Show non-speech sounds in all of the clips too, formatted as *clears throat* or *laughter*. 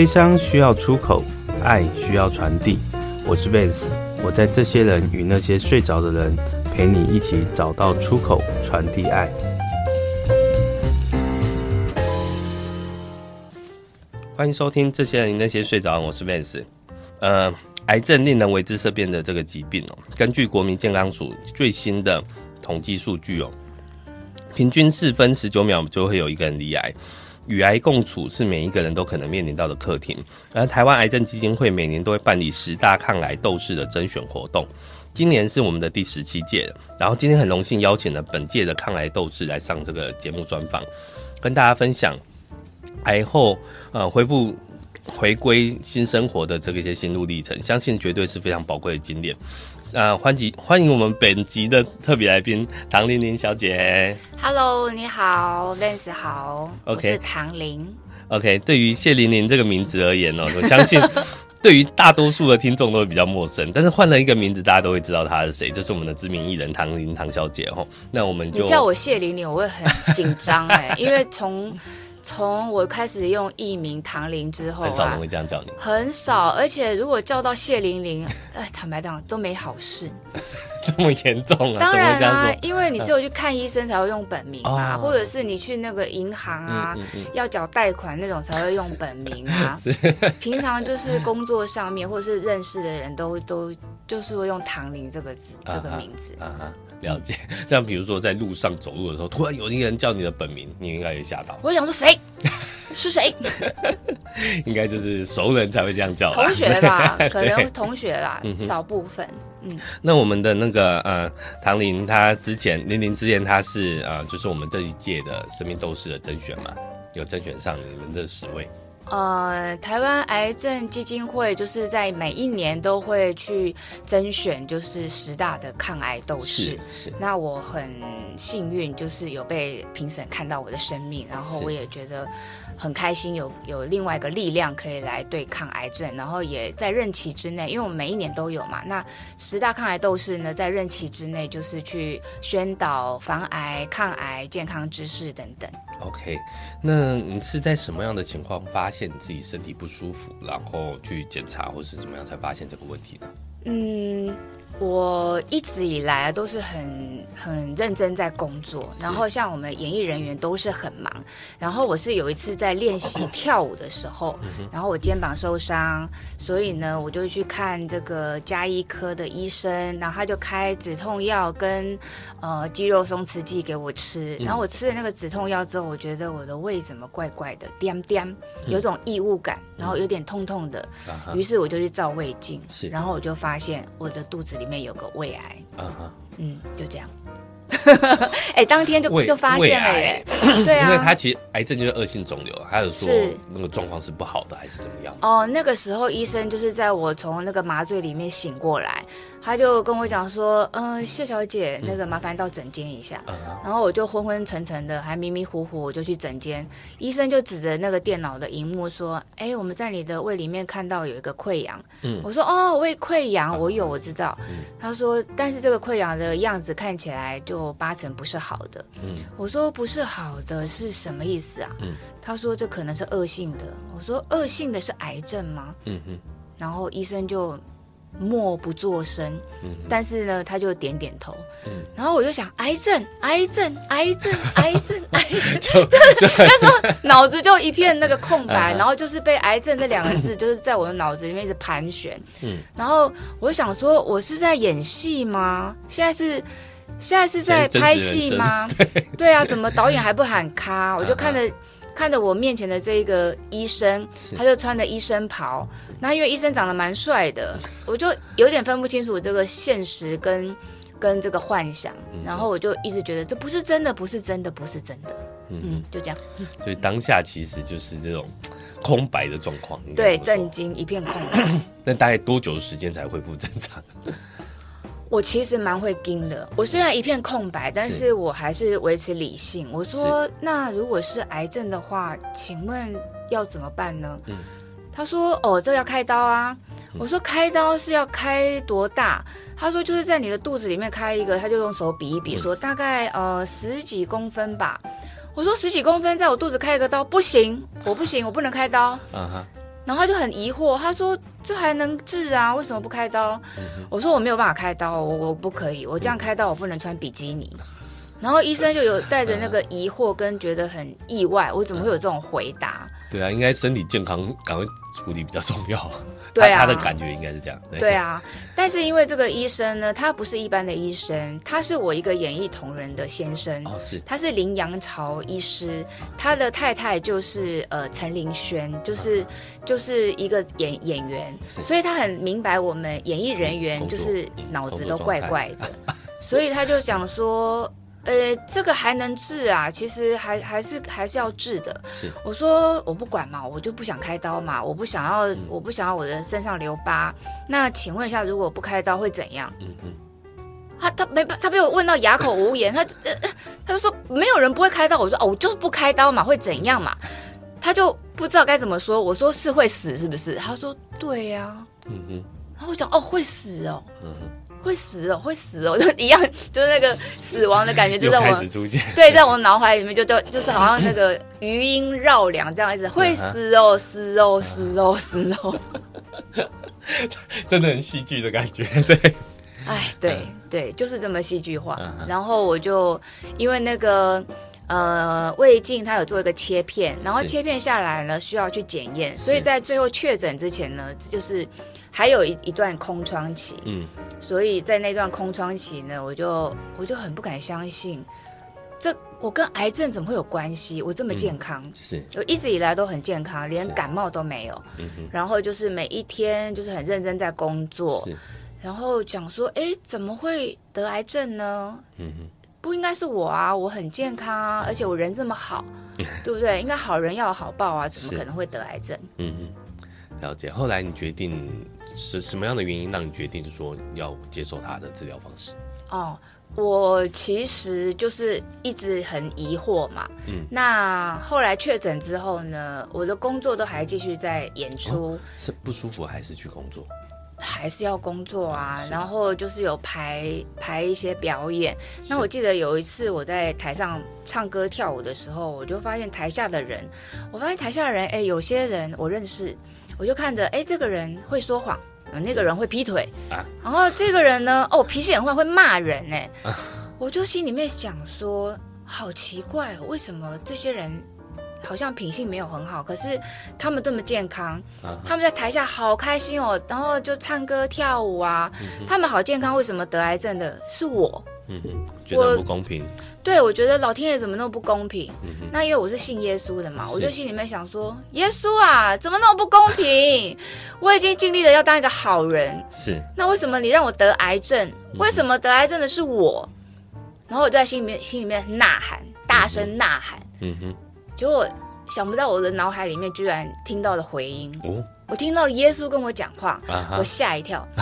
悲伤需要出口，爱需要传递。我是 Vance，我在这些人与那些睡着的人，陪你一起找到出口，传递爱。欢迎收听这些人与那些睡着，我是 Vance。呃，癌症令人为之色变的这个疾病哦，根据国民健康署最新的统计数据哦，平均四分十九秒就会有一个人罹癌。与癌共处是每一个人都可能面临到的课题，而台湾癌症基金会每年都会办理十大抗癌斗士的甄选活动，今年是我们的第十七届。然后今天很荣幸邀请了本届的抗癌斗士来上这个节目专访，跟大家分享癌后呃恢复回归新生活的这个一些心路历程，相信绝对是非常宝贵的经验。啊，欢迎欢迎我们本集的特别来宾唐玲玲小姐。Hello，你好，Lance 好，okay. 我是唐玲。OK，对于谢玲玲这个名字而言哦，我相信 *laughs* 对于大多数的听众都会比较陌生，但是换了一个名字，大家都会知道她是谁，就是我们的知名艺人唐玲唐小姐哦。那我们就你叫我谢玲玲，我会很紧张哎，*laughs* 因为从。从我开始用艺名唐玲之后啊，很少人会这样叫你，很少，而且如果叫到谢玲玲，*laughs* 哎，坦白讲都没好事，*laughs* 这么严重啊？当然啊，因为你只有去看医生才会用本名嘛，哦、或者是你去那个银行啊，嗯嗯嗯、要缴贷款那种才会用本名啊。*laughs* 平常就是工作上面或者是认识的人都都就是会用唐玲这个字、啊、这个名字。啊啊了解，*laughs* 像比如说在路上走路的时候，突然有一个人叫你的本名，你应该也吓到。我想说谁？是谁？*laughs* 应该就是熟人才会这样叫。同学吧，*laughs* 可能同学啦，少部分。嗯。那我们的那个呃，唐玲，她之前玲玲之前她是呃，就是我们这一届的生命斗士的甄选嘛，有甄选上你们这十位。呃，台湾癌症基金会就是在每一年都会去甄选，就是十大的抗癌斗士。是是。那我很幸运，就是有被评审看到我的生命，然后我也觉得很开心有，有有另外一个力量可以来对抗癌症，然后也在任期之内，因为我们每一年都有嘛。那十大抗癌斗士呢，在任期之内就是去宣导防癌、抗癌、健康知识等等。OK，那你是在什么样的情况发现你自己身体不舒服，然后去检查或是怎么样才发现这个问题呢？嗯。我一直以来都是很很认真在工作，然后像我们演艺人员都是很忙。然后我是有一次在练习跳舞的时候，然后我肩膀受伤，所以呢，我就去看这个加医科的医生，然后他就开止痛药跟呃肌肉松弛剂给我吃。然后我吃了那个止痛药之后，我觉得我的胃怎么怪怪的，颠颠，有种异物感，然后有点痛痛的。于是我就去照胃镜，然后我就发现我的肚子里面。里面有个胃癌，嗯、uh -huh. 嗯，就这样。*laughs* 哎、欸，当天就就发现了耶，对啊，因为他其实癌症就是恶性肿瘤，还有说那个状况是不好的，还是怎么样？哦，那个时候医生就是在我从那个麻醉里面醒过来。他就跟我讲说，嗯、呃，谢小姐，那个麻烦到诊间一下、嗯。然后我就昏昏沉沉的，还迷迷糊糊，我就去诊间。医生就指着那个电脑的荧幕说：“哎，我们在你的胃里面看到有一个溃疡。嗯”我说：“哦，胃溃疡，我有，我知道。嗯”他说：“但是这个溃疡的样子看起来就八成不是好的。嗯”我说：“不是好的是什么意思啊？”嗯、他说：“这可能是恶性的。”我说：“恶性的是癌症吗？”嗯哼。然后医生就。默不作声，嗯，但是呢，他就点点头，嗯，然后我就想，癌症，癌症，癌症，*laughs* 癌症，癌症，就 *laughs* 就是那时候脑子就一片那个空白，*laughs* 然后就是被癌症这两个字就是在我的脑子里面一直盘旋，嗯，然后我就想说，我是在演戏吗？现在是现在是在拍戏吗？对。啊，怎么导演还不喊卡？我就看着看着我面前的这一个医生，他就穿着医生袍。那因为医生长得蛮帅的，*laughs* 我就有点分不清楚这个现实跟跟这个幻想，然后我就一直觉得这不是真的，不是真的，不是真的，嗯，嗯就这样。所以当下其实就是这种空白的状况，对，震惊一片空白。*coughs* 那大概多久的时间才恢复正常？*laughs* 我其实蛮会盯的，我虽然一片空白，但是我还是维持理性。我说，那如果是癌症的话，请问要怎么办呢？嗯。他说：“哦，这要开刀啊！”我说：“开刀是要开多大？”他说：“就是在你的肚子里面开一个。”他就用手比一比，说：“大概呃十几公分吧。”我说：“十几公分，在我肚子开一个刀不行，我不行，我不能开刀。”uh -huh. 然后他就很疑惑，他说：“这还能治啊？为什么不开刀？”嗯、我说：“我没有办法开刀，我我不可以，我这样开刀我不能穿比基尼。嗯”然后医生就有带着那个疑惑跟觉得很意外，我怎么会有这种回答？对啊，应该身体健康赶快处理比较重要。*laughs* 对啊，他的感觉应该是这样。对，对啊，但是因为这个医生呢，他不是一般的医生，他是我一个演艺同仁的先生。哦，是。他是林阳朝医师，他的太太就是呃陈林轩，就是就是一个演演员，所以他很明白我们演艺人员就是脑子都怪怪的，*laughs* 所以他就想说。呃，这个还能治啊？其实还还是还是要治的。是，我说我不管嘛，我就不想开刀嘛，我不想要，嗯、我不想要我的身上留疤。那请问一下，如果不开刀会怎样？嗯嗯。他他没他被我问到哑口无言，他呃他就说没有人不会开刀。我说哦，我就是不开刀嘛，会怎样嘛？他就不知道该怎么说。我说是会死是不是？他说对呀、啊。嗯哼。然后我讲哦，会死哦。嗯哼。会死哦，会死哦，就 *laughs* 一样，就是那个死亡的感觉，*laughs* 就在我对，在我脑海里面就就就是好像那个余音绕梁这样子，会死哦，死哦，死哦，死哦，*laughs* 真的很戏剧的感觉，对，哎，对对，就是这么戏剧化。然后我就因为那个呃胃镜，它有做一个切片，然后切片下来呢需要去检验，所以在最后确诊之前呢，就是。还有一一段空窗期，嗯，所以在那段空窗期呢，我就我就很不敢相信，这我跟癌症怎么会有关系？我这么健康，嗯、是，我一直以来都很健康，连感冒都没有，然后就是每一天就是很认真在工作，是，然后讲说，哎，怎么会得癌症呢？嗯哼，不应该是我啊，我很健康啊，而且我人这么好，*laughs* 对不对？应该好人要有好报啊，怎么可能会得癌症？嗯嗯，了解。后来你决定。是什么样的原因让你决定说要接受他的治疗方式？哦，我其实就是一直很疑惑嘛。嗯，那后来确诊之后呢，我的工作都还继续在演出。哦，是不舒服还是去工作？还是要工作啊。然后就是有排排一些表演。那我记得有一次我在台上唱歌跳舞的时候，我就发现台下的人，我发现台下的人，哎，有些人我认识，我就看着，哎，这个人会说谎。那个人会劈腿啊，然后这个人呢，哦，脾气很坏，会骂人呢。啊、我就心里面想说，好奇怪，为什么这些人好像品性没有很好，可是他们这么健康，啊、他们在台下好开心哦，然后就唱歌跳舞啊，嗯、他们好健康，为什么得癌症的是我？嗯哼，觉得不公平。对，我觉得老天爷怎么那么不公平？嗯、那因为我是信耶稣的嘛，我就心里面想说，耶稣啊，怎么那么不公平？*laughs* 我已经尽力的要当一个好人，是，那为什么你让我得癌症？为什么得癌症的是我？然后我就在心里面心里面呐喊，大声呐喊，嗯哼，结果想不到我的脑海里面居然听到了回音，哦、我听到了耶稣跟我讲话，啊、我吓一跳。*laughs*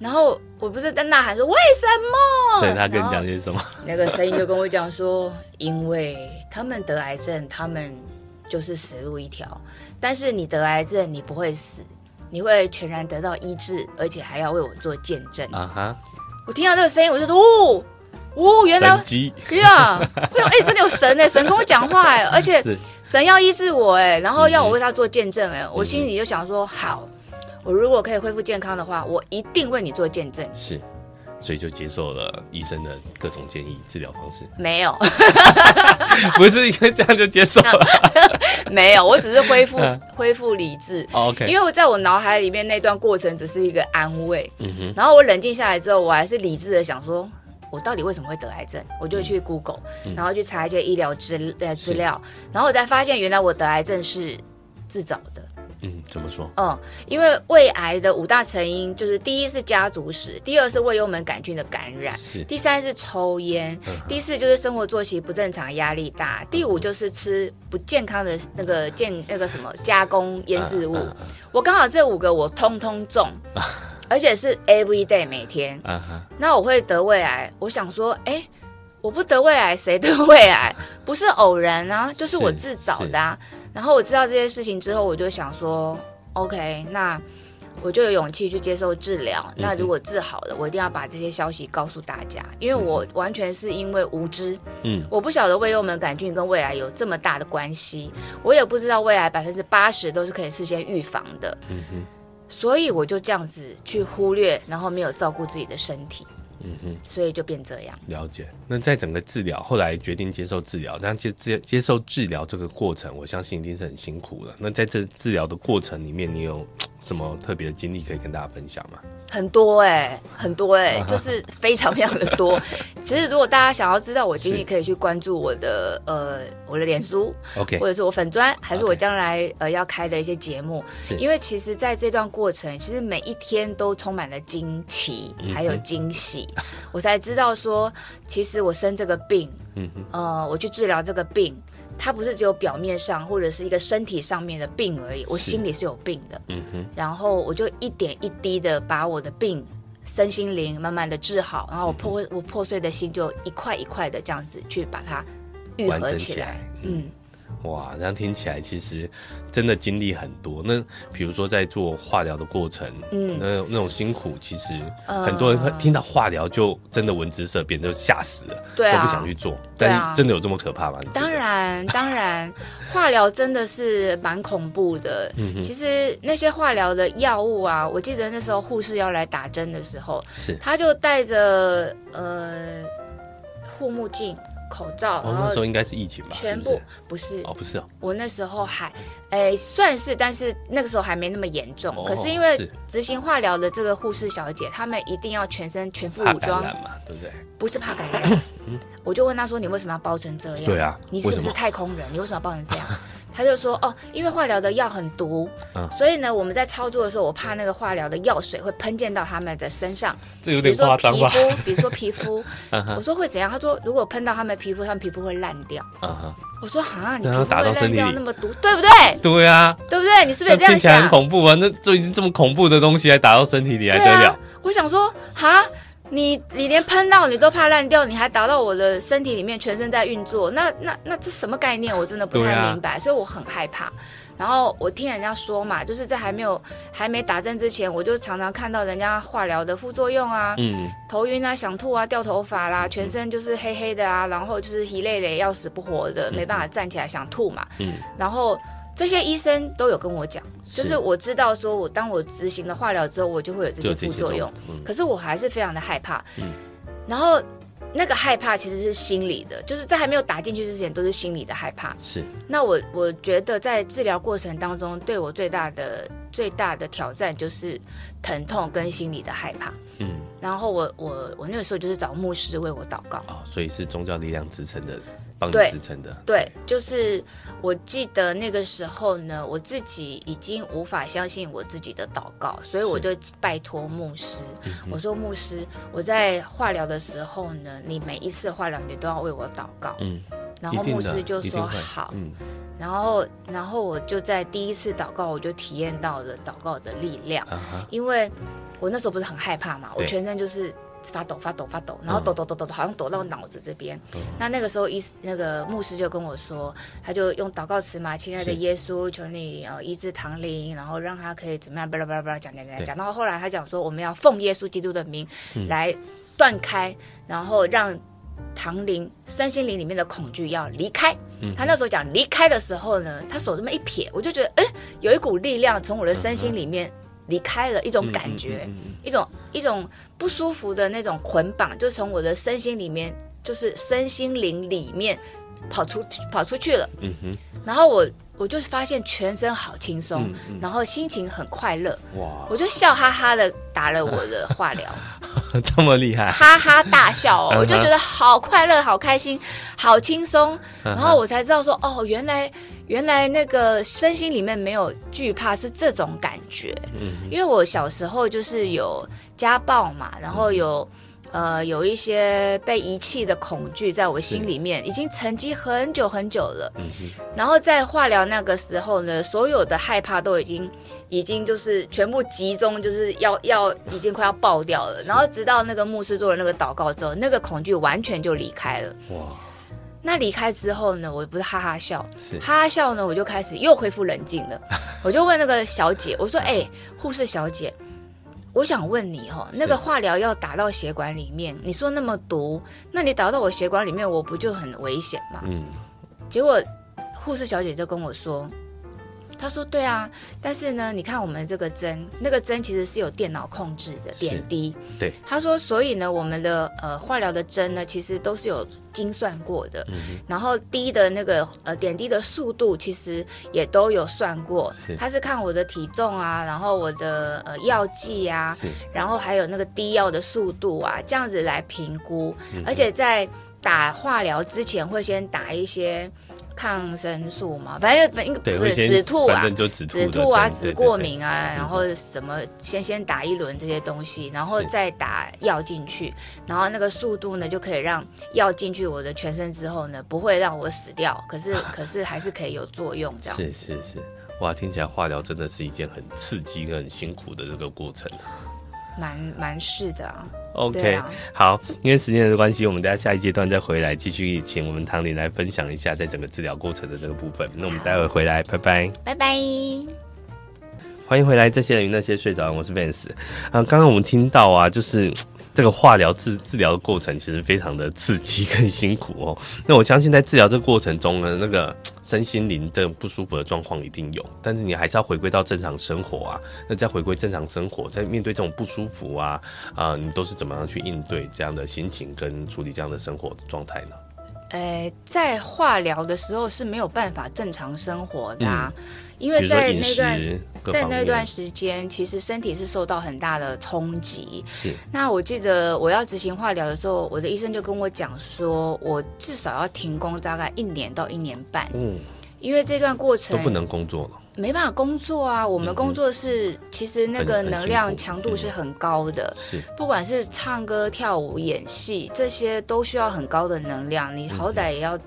然后我不是在呐喊说为什么？对，他跟你讲些什么？那个声音就跟我讲说，因为他们得癌症，他们就是死路一条。但是你得癌症，你不会死，你会全然得到医治，而且还要为我做见证。啊哈！我听到这个声音，我就说，哦，哦，原来 *laughs* 呀，哎哎，真的有神哎，神跟我讲话哎，而且 *laughs* 神要医治我哎，然后要我为他做见证哎，我心里就想说好。我如果可以恢复健康的话，我一定为你做见证。是，所以就接受了医生的各种建议治疗方式。没有，*laughs* 不是因为这样就接受了。*laughs* 没有，我只是恢复恢复理智。OK，因为我在我脑海里面那段过程只是一个安慰。嗯哼。然后我冷静下来之后，我还是理智的想说，我到底为什么会得癌症？我就去 Google，嗯，然后去查一些医疗资呃资料，然后我才发现原来我得癌症是自找的。嗯，怎么说？嗯，因为胃癌的五大成因就是：第一是家族史，第二是胃幽门杆菌的感染，是第三是抽烟，嗯、第四就是生活作息不正常、压力大，第五就是吃不健康的那个健那个什么加工腌制物。我刚好这五个我通通中，嗯、*laughs* 而且是 every day 每天。嗯、那我会得胃癌，我想说，哎，我不得胃癌谁得胃癌？不是偶然啊，就是我自找的啊。然后我知道这些事情之后，我就想说，OK，那我就有勇气去接受治疗。那如果治好了，我一定要把这些消息告诉大家，因为我完全是因为无知。嗯，我不晓得胃幽门杆菌跟胃癌有这么大的关系，我也不知道胃癌百分之八十都是可以事先预防的。嗯哼，所以我就这样子去忽略，然后没有照顾自己的身体。嗯哼，所以就变这样。了解。那在整个治疗，后来决定接受治疗，但接接接受治疗这个过程，我相信一定是很辛苦的。那在这治疗的过程里面，你有什么特别的经历可以跟大家分享吗？很多哎、欸，很多哎、欸，就是非常非常的多。*laughs* 其实如果大家想要知道我经历，可以去关注我的呃我的脸书，OK，或者是我粉砖，还是我将来.呃要开的一些节目。因为其实在这段过程，其实每一天都充满了惊奇，还有惊喜、嗯，我才知道说，其实我生这个病，嗯呃，我去治疗这个病。它不是只有表面上或者是一个身体上面的病而已，我心里是有病的。嗯哼。然后我就一点一滴的把我的病身心灵慢慢的治好，然后我破、嗯、我破碎的心就一块一块的这样子去把它愈合起来。嗯。哇，这样听起来其实真的经历很多。那比如说在做化疗的过程，嗯，那那种辛苦，其实很多人听到化疗就真的闻之色变，就吓死了，对、啊，都不想去做。但是真的有这么可怕吗？当然，当然，化疗真的是蛮恐怖的。嗯，其实那些化疗的药物啊，我记得那时候护士要来打针的时候，是他就带着呃护目镜。口罩，哦，那时候应该是疫情吧？全部不是，哦，不是哦。我那时候还，哎，算是，但是那个时候还没那么严重。哦、可是因为执行化疗的这个护士小姐，她们一定要全身全副武装嘛，对不对？不是怕感染，*laughs* 我就问她说：“你为什么要包成这样？”对啊，你是不是太空人？你为什么要包成这样？*laughs* 他就说哦，因为化疗的药很毒，嗯，所以呢，我们在操作的时候，我怕那个化疗的药水会喷溅到他们的身上，这有点夸张吧？比如说皮肤，比如说皮肤，*laughs* 我说会怎样？他说如果喷到他们皮肤，他们皮肤会烂掉。嗯，我说啊，你皮肤会烂掉那么毒，对不对？对啊，对不对？你是不是也这样想？*laughs* 听起来很恐怖啊！那就已经这么恐怖的东西还打到身体里，还得了？我想说哈。你你连喷到你都怕烂掉，你还打到我的身体里面，全身在运作，那那那这什么概念？我真的不太明白，啊，所以我很害怕。然后我听人家说嘛，就是在还没有还没打针之前，我就常常看到人家化疗的副作用啊，嗯，头晕啊，想吐啊，掉头发啦，全身就是黑黑的啊，然后就是一累累要死不活的，没办法站起来，想吐嘛，嗯，然后。这些医生都有跟我讲，就是我知道，说我当我执行了化疗之后，我就会有这些副作用，嗯、可是我还是非常的害怕。嗯、然后那个害怕其实是心理的，就是在还没有打进去之前都是心理的害怕。是。那我我觉得在治疗过程当中，对我最大的最大的挑战就是疼痛跟心理的害怕。嗯。然后我我我那个时候就是找牧师为我祷告。哦，所以是宗教力量支撑的。帮你支撑的。对，对，就是我记得那个时候呢，我自己已经无法相信我自己的祷告，所以我就拜托牧师，我说牧师，我在化疗的时候呢，你每一次化疗你都要为我祷告，嗯，然后牧师就说好，嗯，然后然后我就在第一次祷告，我就体验到了祷告的力量，因为我那时候不是很害怕嘛，我全身就是。发抖，发抖，发抖，然后抖抖抖抖抖，好像抖到脑子这边。嗯、那那个时候，医那个牧师就跟我说，他就用祷告词嘛，亲爱的耶稣，求你呃医治唐玲，然后让他可以怎么样，巴拉巴拉巴拉讲讲讲讲。讲到后来，他讲说，我们要奉耶稣基督的名来断开，嗯、然后让唐玲身心灵里面的恐惧要离开。嗯、他那时候讲离开的时候呢，他手这么一撇，我就觉得，哎，有一股力量从我的身心里面。嗯离开了一种感觉，嗯嗯嗯嗯、一种一种不舒服的那种捆绑，就从我的身心里面，就是身心灵里面跑出跑出去了。嗯哼，然后我我就发现全身好轻松，嗯嗯、然后心情很快乐。哇！我就笑哈哈的打了我的化疗，*laughs* 这么厉害，哈哈大笑哦！*laughs* 我就觉得好快乐、好开心、好轻松，然后我才知道说，哦，原来。原来那个身心里面没有惧怕是这种感觉，嗯，因为我小时候就是有家暴嘛，然后有呃有一些被遗弃的恐惧在我心里面，已经沉积很久很久了。嗯，然后在化疗那个时候呢，所有的害怕都已经已经就是全部集中，就是要要已经快要爆掉了。然后直到那个牧师做了那个祷告之后，那个恐惧完全就离开了。哇！那离开之后呢，我不是哈哈笑，是哈哈笑呢，我就开始又恢复冷静了。我就问那个小姐，我说：“ *laughs* 哎、欸，护士小姐，我想问你哈，那个化疗要打到血管里面，你说那么毒，那你打到我血管里面，我不就很危险吗？”嗯，结果护士小姐就跟我说。他说：“对啊，但是呢，你看我们这个针，那个针其实是有电脑控制的点滴。对，他说，所以呢，我们的呃化疗的针呢，其实都是有精算过的。嗯、然后滴的那个呃点滴的速度，其实也都有算过。是，他是看我的体重啊，然后我的呃药剂啊，然后还有那个滴药的速度啊，这样子来评估。嗯、而且在打化疗之前，会先打一些。”抗生素嘛，反正反正不是止吐啊，止吐啊，止过敏啊，对对对，然后什么先先打一轮这些东西，然后再打药进去，然后那个速度呢就可以让药进去我的全身之后呢，不会让我死掉，可是 *laughs* 可是还是可以有作用这样子。是是是，哇，听起来化疗真的是一件很刺激、很辛苦的这个过程。蛮蛮是的啊。OK，、啊、好，因为时间的关系，我们等下下一阶段再回来继续请我们唐玲来分享一下在整个治疗过程的这个部分。那我们待会回来，拜拜，拜拜，欢迎回来。这些人与那些睡着，我是 Vance。啊，刚刚我们听到啊，就是。这个化疗治治疗的过程其实非常的刺激跟辛苦哦。*laughs* 那我相信在治疗这个过程中呢，那个身心灵这种不舒服的状况一定有，但是你还是要回归到正常生活啊。那再回归正常生活，在面对这种不舒服啊啊、呃，你都是怎么样去应对这样的心情跟处理这样的生活的状态呢？呃，在化疗的时候是没有办法正常生活的啊。嗯因为在那段在那段时间，其实身体是受到很大的冲击。是。那我记得我要执行化疗的时候，我的医生就跟我讲说，我至少要停工大概一年到一年半。嗯。因为这段过程都不能工作了，没办法工作啊。我们工作是其实那个能量强度是很高的，是。不管是唱歌、跳舞、演戏这些，都需要很高的能量。你好歹也要。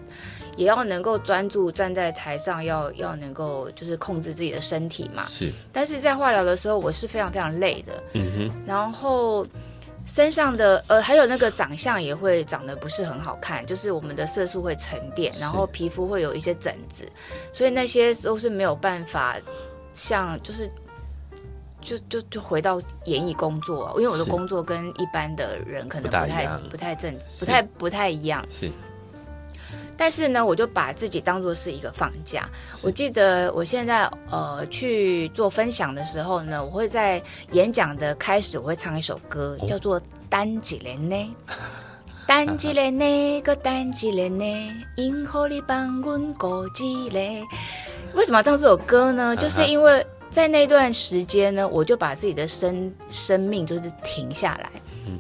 也要能够专注站在台上，要要能够就是控制自己的身体嘛。是。但是在化疗的时候，我是非常非常累的。嗯哼。然后身上的呃，还有那个长相也会长得不是很好看，就是我们的色素会沉淀，然后皮肤会有一些疹子，所以那些都是没有办法像就是就就就回到演艺工作，因为我的工作跟一般的人可能不太不，不太正，不太不太一样。是。但是呢，我就把自己当做是一个放假。我记得我现在呃去做分享的时候呢，我会在演讲的开始，我会唱一首歌，叫做《单机连呢》。*laughs* 单机连呢个单机连呢，因何你帮我过机嘞？为什么要唱这首歌呢？就是因为在那段时间呢，我就把自己的生生命就是停下来，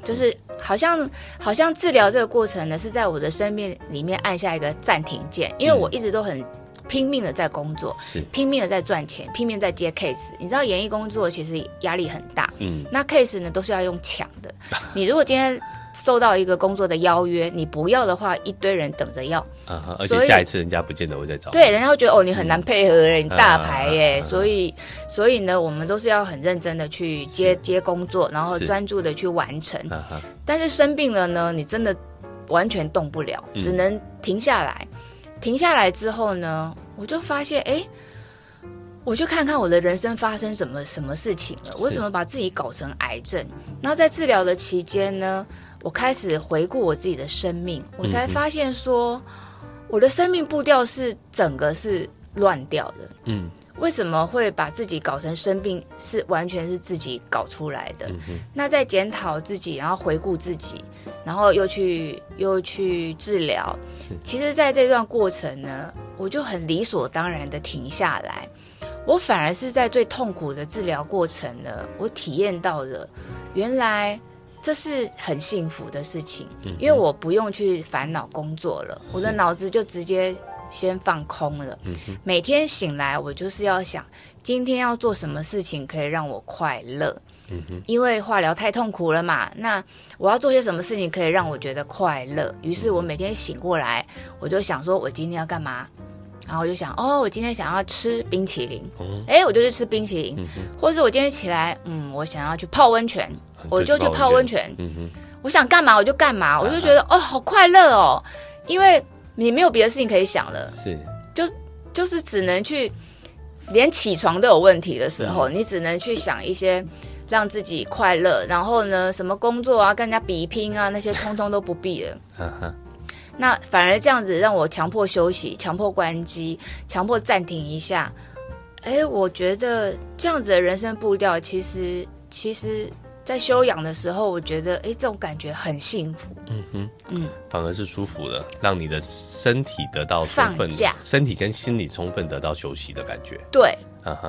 就是。好像好像治疗这个过程呢，是在我的生命里面按下一个暂停键，因为我一直都很拼命的在工作，是拼命的在赚钱，拼命在接 case。你知道演艺工作其实压力很大，嗯，那 case 呢都是要用抢的。你如果今天。收到一个工作的邀约，你不要的话，一堆人等着要。啊哈，而且下一次人家不见得会再找。对，人家会觉得哦，你很难配合，嗯、你大牌耶。啊、所以，所以呢，我们都是要很认真的去接接工作，然后专注的去完成。啊、但是生病了呢，你真的完全动不了，只能停下来。嗯、停下来之后呢，我就发现，哎，我就看看我的人生发生什么什么事情了。我怎么把自己搞成癌症？然后在治疗的期间呢？我开始回顾我自己的生命，我才发现说，我的生命步调是整个是乱掉的。嗯，为什么会把自己搞成生病？是完全是自己搞出来的。嗯。那在检讨自己，然后回顾自己，然后又去又去治疗。其实，在这段过程呢，我就很理所当然的停下来。我反而是在最痛苦的治疗过程呢，我体验到了原来。这是很幸福的事情，因为我不用去烦恼工作了，我的脑子就直接先放空了。每天醒来，我就是要想今天要做什么事情可以让我快乐。因为化疗太痛苦了嘛，那我要做些什么事情可以让我觉得快乐？于是我每天醒过来，我就想说我今天要干嘛。然后我就想，哦，我今天想要吃冰淇淋，哎、嗯，我就去吃冰淇淋，嗯、或者是我今天起来，嗯，我想要去泡温泉，就我就去泡温泉。嗯、哼。我想干嘛我就干嘛，我就觉得、啊、哦，好快乐哦，因为你没有别的事情可以想了，是，就就是只能去，连起床都有问题的时候，你只能去想一些让自己快乐，然后呢，什么工作啊，跟人家比拼啊，那些通通都不必了。那反而这样子让我强迫休息，强迫关机，强迫暂停一下。哎，我觉得这样子的人生步调，其实其实。在休养的时候，我觉得，哎，这种感觉很幸福。嗯哼，嗯，反而是舒服的，让你的身体得到放假，身体跟心理充分得到休息的感觉。对，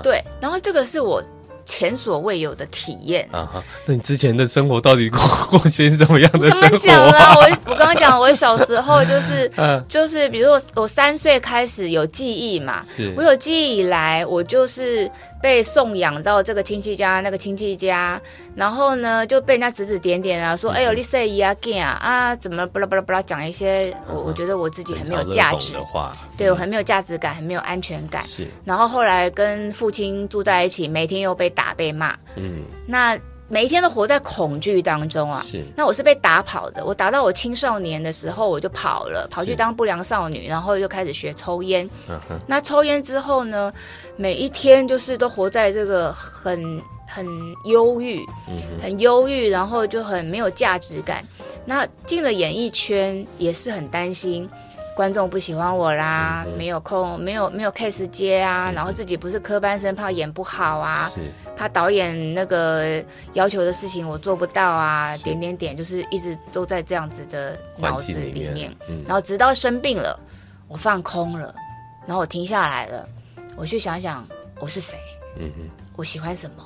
对。然后这个是我。前所未有的体验啊！哈，那你之前的生活到底过过些什么样的生活？我刚刚讲了，我我刚刚讲，我小时候就是，*laughs* 就是，比如说我我三岁开始有记忆嘛，是我有记忆以来，我就是被送养到这个亲戚家，那个亲戚家，然后呢就被人家指指点点啊，说，哎呦，你谁呀？干啊啊，怎么巴拉巴拉巴拉讲一些我我觉得我自己很没有价值的话，对我很没有价值感，很没有安全感。是，然后后来跟父亲住在一起，每天又被。打被骂，嗯，那每一天都活在恐惧当中啊。是，那我是被打跑的。我打到我青少年的时候，我就跑了，跑去当不良少女，然后又开始学抽烟。嗯哼，那抽烟之后呢，每一天就是都活在这个很很忧郁，很忧郁，然后就很没有价值感。那进了演艺圈也是很担心。观众不喜欢我啦，嗯、没有空，没有没有 case 接啊，嗯、然后自己不是科班生，怕演不好啊，怕导演那个要求的事情我做不到啊，是。点点点，就是一直都在这样子的脑子里面，里面嗯、然后直到生病了，我放空了，然后我停下来了，我去想想我是谁，嗯哼，我喜欢什么，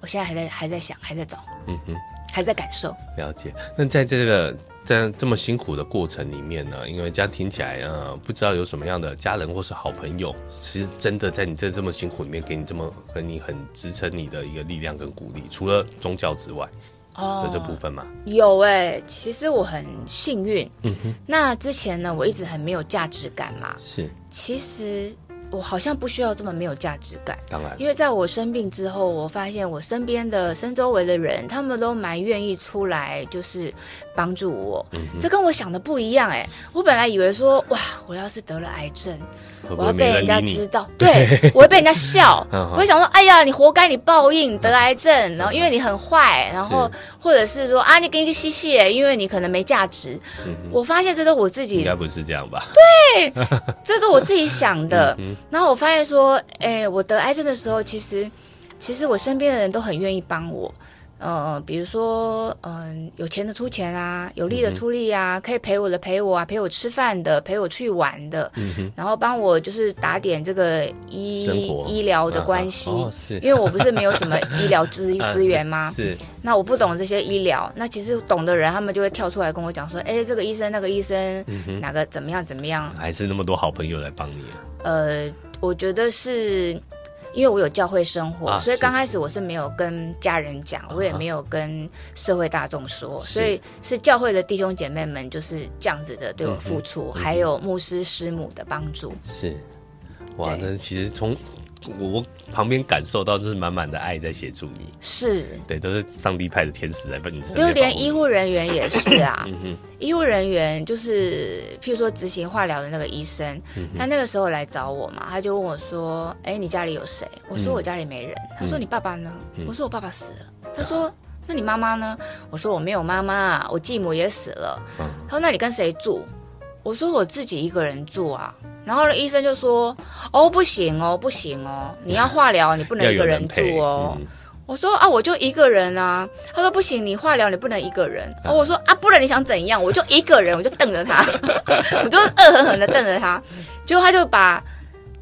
我现在还在还在想，还在找，嗯哼，还在感受，了解。那在这个。在这么辛苦的过程里面呢，因为这样听起来，呃，不知道有什么样的家人或是好朋友，其实真的在你这这么辛苦里面，给你这么和你很支撑你的一个力量跟鼓励，除了宗教之外，哦，的这部分吗？有哎、欸，其实我很幸运。嗯哼，那之前呢，我一直很没有价值感嘛。是，其实。我好像不需要这么没有价值感，当然，因为在我生病之后，我发现我身边的、身周围的人，他们都蛮愿意出来，就是帮助我。嗯、这跟我想的不一样哎！我本来以为说，哇，我要是得了癌症，会会我要被人家知道，对，*laughs* 我会被人家笑，我会想说，哎呀，你活该，你报应得癌症，然后因为你很坏，然后或者是说啊，你给你个吸吸，因为你可能没价值。嗯、我发现这都我自己，应该不是这样吧？对，这是我自己想的。*laughs* 嗯然后我发现说，哎，我得癌症的时候，其实，其实我身边的人都很愿意帮我，呃，比如说，嗯、呃，有钱的出钱啊，有力的出力啊，嗯、可以陪我的陪我啊，陪我吃饭的，陪我去玩的，然后帮我就是打点这个医活。医疗的关系，啊哦、因为我不是没有什么医疗资资源吗？是，是那我不懂这些医疗，那其实懂的人他们就会跳出来跟我讲说，哎，这个医生那个医生，嗯、哪个怎么样怎么样，还是那么多好朋友来帮你啊。呃，我觉得是因为我有教会生活，啊、所以刚开始我是没有跟家人讲，我也没有跟社会大众说，是。所以是教会的弟兄姐妹们就是这样子的对我付出，嗯嗯、还有牧师师母的帮助。是，哇，那其实从。我旁边感受到就是满满的爱在协助你，是对，都是上帝派的天使来帮你。就连医护人员也是啊，嗯、医护人员就是譬如说执行化疗的那个医生，嗯、他那个时候来找我嘛，他就问我说：“哎，你家里有谁？”我说：“我家里没人。嗯”他说：“你爸爸呢？”嗯、我说：“我爸爸死了。”他说：“那你妈妈呢？”我说：“我没有妈妈，我继母也死了。嗯”他说：“那你跟谁住？”我说：“我自己一个人住啊。”然后呢，医生就说：“哦，不行哦，不行哦，你要化疗，你不能 *laughs* 一个人住哦。”嗯、我说：“啊，我就一个人啊。”他说：“不行，你化疗你不能一个人。啊”我说：“啊，不然你想怎样？我就一个人，我就瞪着他，*laughs* 我就恶狠狠的瞪着他。结果他就把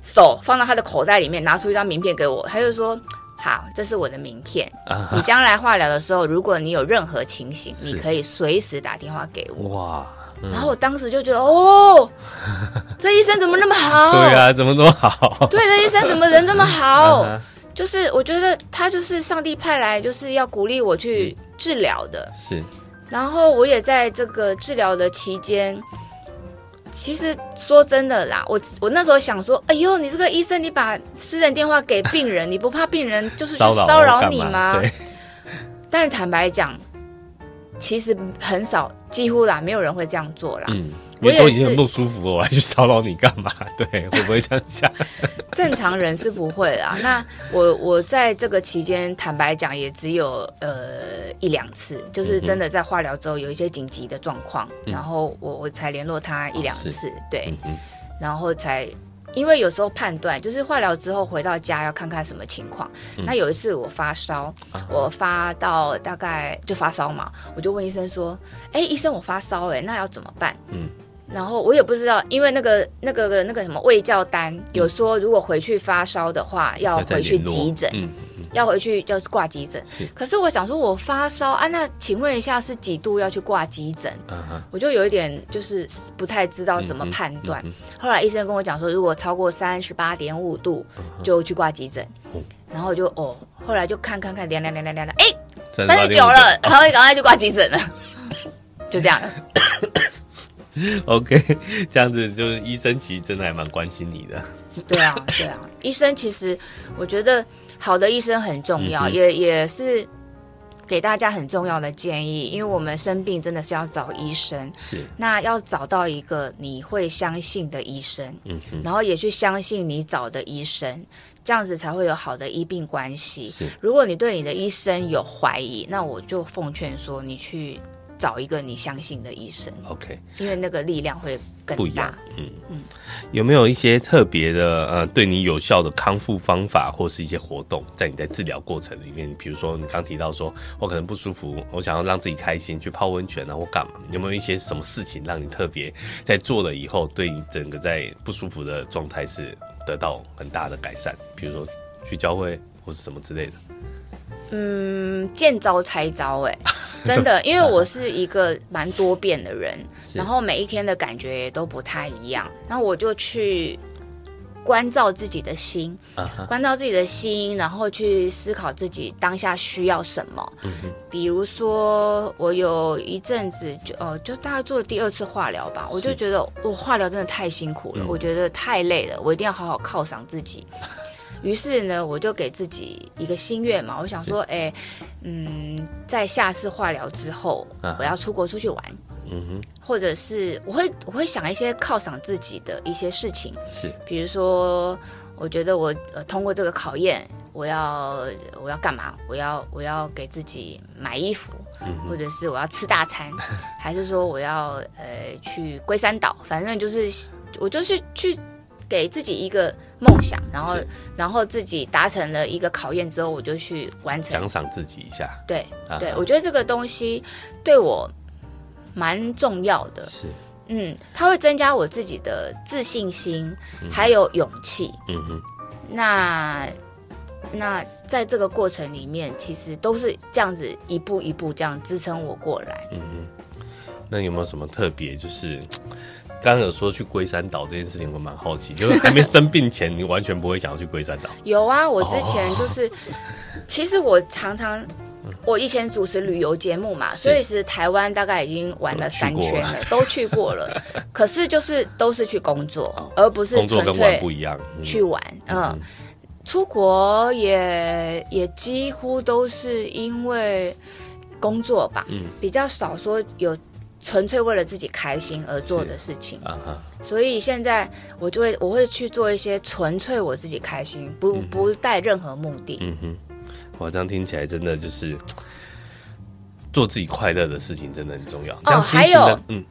手放到他的口袋里面，拿出一张名片给我，他就说：‘好，这是我的名片。你将来化疗的时候，如果你有任何情形，你可以随时打电话给我。’哇。”然后我当时就觉得，哦，*laughs* 这医生怎么那么好？对啊，怎么这么好？对，这医生怎么人这么好？*laughs* 就是我觉得他就是上帝派来，就是要鼓励我去治疗的。是。然后我也在这个治疗的期间，其实说真的啦，我我那时候想说，哎呦，你这个医生，你把私人电话给病人，*laughs* 你不怕病人就是去骚扰你吗？但是坦白讲。其实很少，几乎啦，没有人会这样做啦。嗯，我都已经很不舒服了，*laughs* 我还去骚扰你干嘛？对，会不会这样想？正常人是不会啦。那我我在这个期间，坦白讲，也只有呃一两次，就是真的在化疗之后有一些紧急的状况，嗯、然后我我才联络他一两次，哦、对，嗯、然后才。因为有时候判断就是化疗之后回到家要看看什么情况。嗯、那有一次我发烧，啊、我发到大概就发烧嘛，我就问医生说：“哎，医生我发烧哎，那要怎么办？”嗯，然后我也不知道，因为那个那个那个什么卫教单有说，如果回去发烧的话，要回去急诊。嗯。要回去就是挂急诊，是。可是我想说，我发烧啊，那请问一下是几度要去挂急诊？嗯哼。我就有一点就是不太知道怎么判断。嗯嗯、后来医生跟我讲说，如果超过三十八点五度，就去挂急诊。嗯、然后我就哦，后来就看看看，量量量量量量，哎，三十九了，然后赶快去挂急诊了。*laughs* 就这样。OK，这样子就是医生其实真的还蛮关心你的。对啊，对啊，医生其实我觉得。好的医生很重要，嗯、也也是给大家很重要的建议，因为我们生病真的是要找医生，是那要找到一个你会相信的医生，嗯，然后也去相信你找的医生，这样子才会有好的医病关系。是如果你对你的医生有怀疑，那我就奉劝说你去。找一个你相信的医生，OK，因为那个力量会更大。不一样，嗯嗯，嗯有没有一些特别的呃，对你有效的康复方法，或是一些活动，在你在治疗过程里面？比如说你刚提到说，我可能不舒服，我想要让自己开心，去泡温泉啊，或干嘛？有没有一些什么事情让你特别在做了以后，对你整个在不舒服的状态是得到很大的改善？比如说去教会或是什么之类的？嗯，见招拆招，哎，*laughs* 真的，因为我是一个蛮多变的人，*laughs* 然后每一天的感觉也都不太一样，那我就去关照自己的心，uh huh. 关照自己的心，然后去思考自己当下需要什么。Uh. 比如说，我有一阵子就哦，就大概做了第二次化疗吧，我就觉得我、哦、化疗真的太辛苦了，嗯、我觉得太累了，我一定要好好犒赏自己。于是呢，我就给自己一个心愿嘛，我想说，哎，嗯，在下次化疗之后，我要出国出去玩，嗯哼，或者是我会我会想一些犒赏自己的一些事情，是，比如说，我觉得我呃通过这个考验，我要我要干嘛？我要我要给自己买衣服，嗯，或者是我要吃大餐，*laughs* 还是说我要呃去龟山岛？反正就是我就是去。给自己一个梦想，然后，然后自己达成了一个考验之后，我就去完成，奖赏自己一下。对，啊、对，我觉得这个东西对我蛮重要的。是，嗯，它会增加我自己的自信心，嗯、还有勇气。嗯哼，那那在这个过程里面，其实都是这样子一步一步这样支撑我过来。嗯哼，那有没有什么特别就是？刚刚有说去龟山岛这件事情，我蛮好奇，就是还没生病前，你完全不会想要去龟山岛？*laughs* 有啊，我之前就是，哦、其实我常常，我以前主持旅游节目嘛，所以是台湾大概已经玩了三圈了，都去过了。*laughs* 可是就是都是去工作，而不是纯粹不一样去玩。嗯，嗯出国也也几乎都是因为工作吧，嗯，比较少说有。纯粹为了自己开心而做的事情，啊、所以现在我就会我会去做一些纯粹我自己开心，不、嗯、不带任何目的。嗯哼，我这样听起来真的就是做自己快乐的事情，真的很重要。哦，还有，嗯。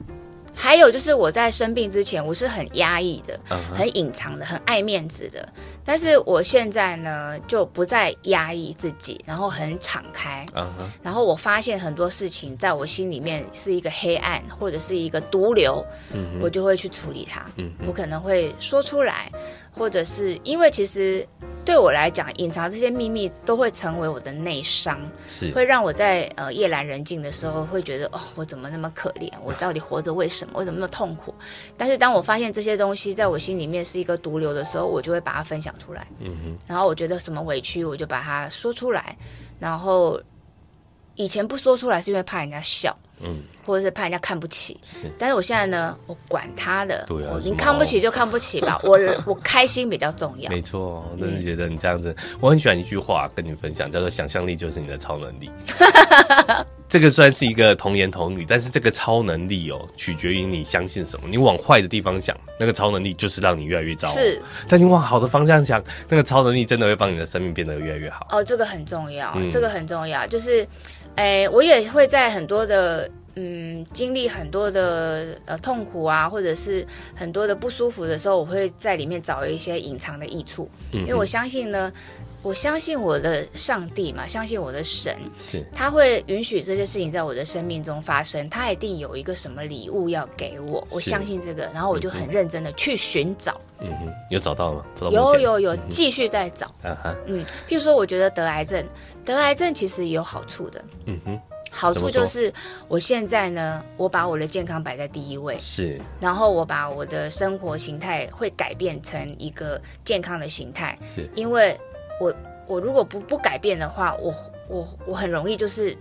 还有就是我在生病之前，我是很压抑的，uh huh. 很隐藏的，很爱面子的。但是我现在呢，就不再压抑自己，然后很敞开。Uh huh. 然后我发现很多事情在我心里面是一个黑暗，或者是一个毒瘤，uh huh. 我就会去处理它。Uh. 我可能会说出来。或者是因为其实对我来讲，隐藏这些秘密都会成为我的内伤，是会让我在呃夜阑人静的时候会觉得哦，我怎么那么可怜？我到底活着为什么？我怎么那么痛苦？但是当我发现这些东西在我心里面是一个毒瘤的时候，我就会把它分享出来。嗯哼，然后我觉得什么委屈，我就把它说出来。然后以前不说出来是因为怕人家笑。嗯，或者是怕人家看不起，是。但是我现在呢，我管他的，对啊，你看不起就看不起吧，*laughs* 我我开心比较重要。没错，我真的觉得你这样子，我很喜欢一句话跟你分享，叫做“想象力就是你的超能力”。*laughs* 这个算是一个童言童语，但是这个超能力哦，取决于你相信什么。你往坏的地方想，那个超能力就是让你越来越糟。是，但你往好的方向想，那个超能力真的会帮你的生命变得越来越好。哦，这个很重要，嗯、这个很重要。就是，哎，我也会在很多的嗯经历很多的呃痛苦啊，或者是很多的不舒服的时候，我会在里面找一些隐藏的益处，嗯、因为我相信呢。我相信我的上帝嘛，相信我的神，是。他会允许这些事情在我的生命中发生，他一定有一个什么礼物要给我，我相信这个，然后我就很认真的去寻找。嗯哼，有找到吗？有有有，继续在找。嗯哼，嗯，譬如说，我觉得得癌症，得癌症其实有好处的。嗯哼，好处就是我现在呢，我把我的健康摆在第一位，是，然后我把我的生活形态会改变成一个健康的形态，是。因为。我我如果不不改变的话，我我我很容易就是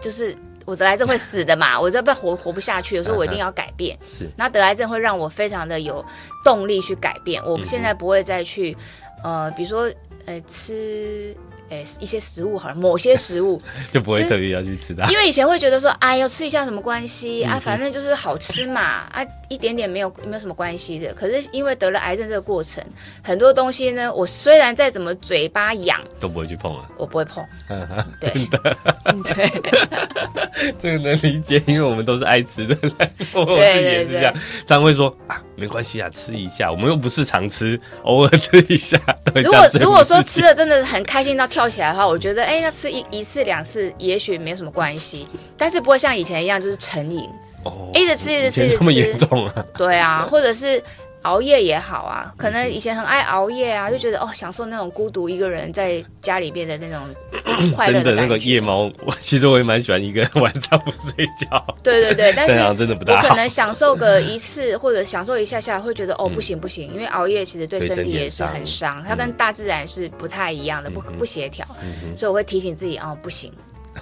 就是我得癌症会死的嘛，我这不活活不下去，所以我一定要改变。是，那得癌症会让我非常的有动力去改变。我现在不会再去，呃，比如说呃吃。诶，一些食物好了，某些食物 *laughs* 就不会特别要去吃它，因为以前会觉得说，哎，呦吃一下什么关系啊？反正就是好吃嘛，啊，一点点没有没有什么关系的。可是因为得了癌症这个过程，很多东西呢，我虽然再怎么嘴巴痒，都不会去碰啊，我不会碰。*laughs* 嗯，真的，*laughs* 对，*laughs* 这个能理解，因为我们都是爱吃的。人，我自己也是这样，常会说啊，没关系啊，吃一下，我们又不是常吃，偶尔吃一下。如果如果说吃的真的很开心到跳起来的话，我觉得哎，那吃一一次两次也许没有什么关系，但是不会像以前一样就是成瘾，哦，一直吃一直吃一直吃，这么严重啊？对啊，或者是。熬夜也好啊，可能以前很爱熬夜啊，就觉得哦，享受那种孤独一个人在家里边的那种 *clears throat* 快乐的。真的那个夜猫，我其实我也蛮喜欢一个人晚上不睡觉。*laughs* 对对对，但是真的不大可能享受个一次或者享受一下下，会觉得哦不行不行，因为熬夜其实对身体也是很伤，它跟大自然是不太一样的，不不协调，所以我会提醒自己哦不行，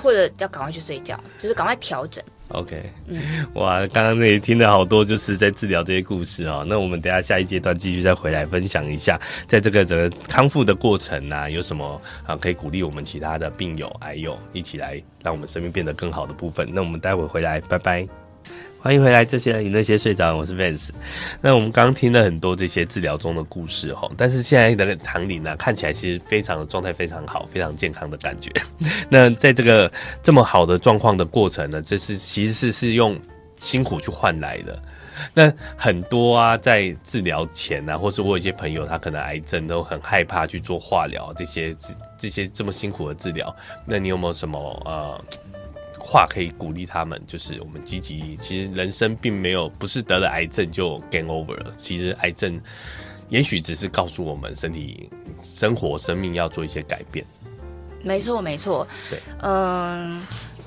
或者要赶快去睡觉，就是赶快调整。OK，嗯哇，刚刚那里听了好多，就是在治疗这些故事哦。那我们等下下一阶段继续再回来分享一下，在这个整个康复的过程呢、啊，有什么啊可以鼓励我们其他的病友、癌友一起来让我们生命变得更好的部分？那我们待会回来，拜拜。欢迎回来，这些人与那些睡着，我是 Vance。那我们刚刚听了很多这些治疗中的故事哈，但是现在的长龄呢，看起来其实非常的状态非常好，非常健康的感觉。*laughs* 那在这个这么好的状况的过程呢，这是其实是是用辛苦去换来的。那很多啊，在治疗前啊，或是我有一些朋友，他可能癌症都很害怕去做化疗，这些这这些这么辛苦的治疗，那你有没有什么呃？话可以鼓励他们，就是我们积极。其实人生并没有不是得了癌症就 game over 了。其实癌症也许只是告诉我们身体、生活、生命要做一些改变。没错，没错。对，嗯，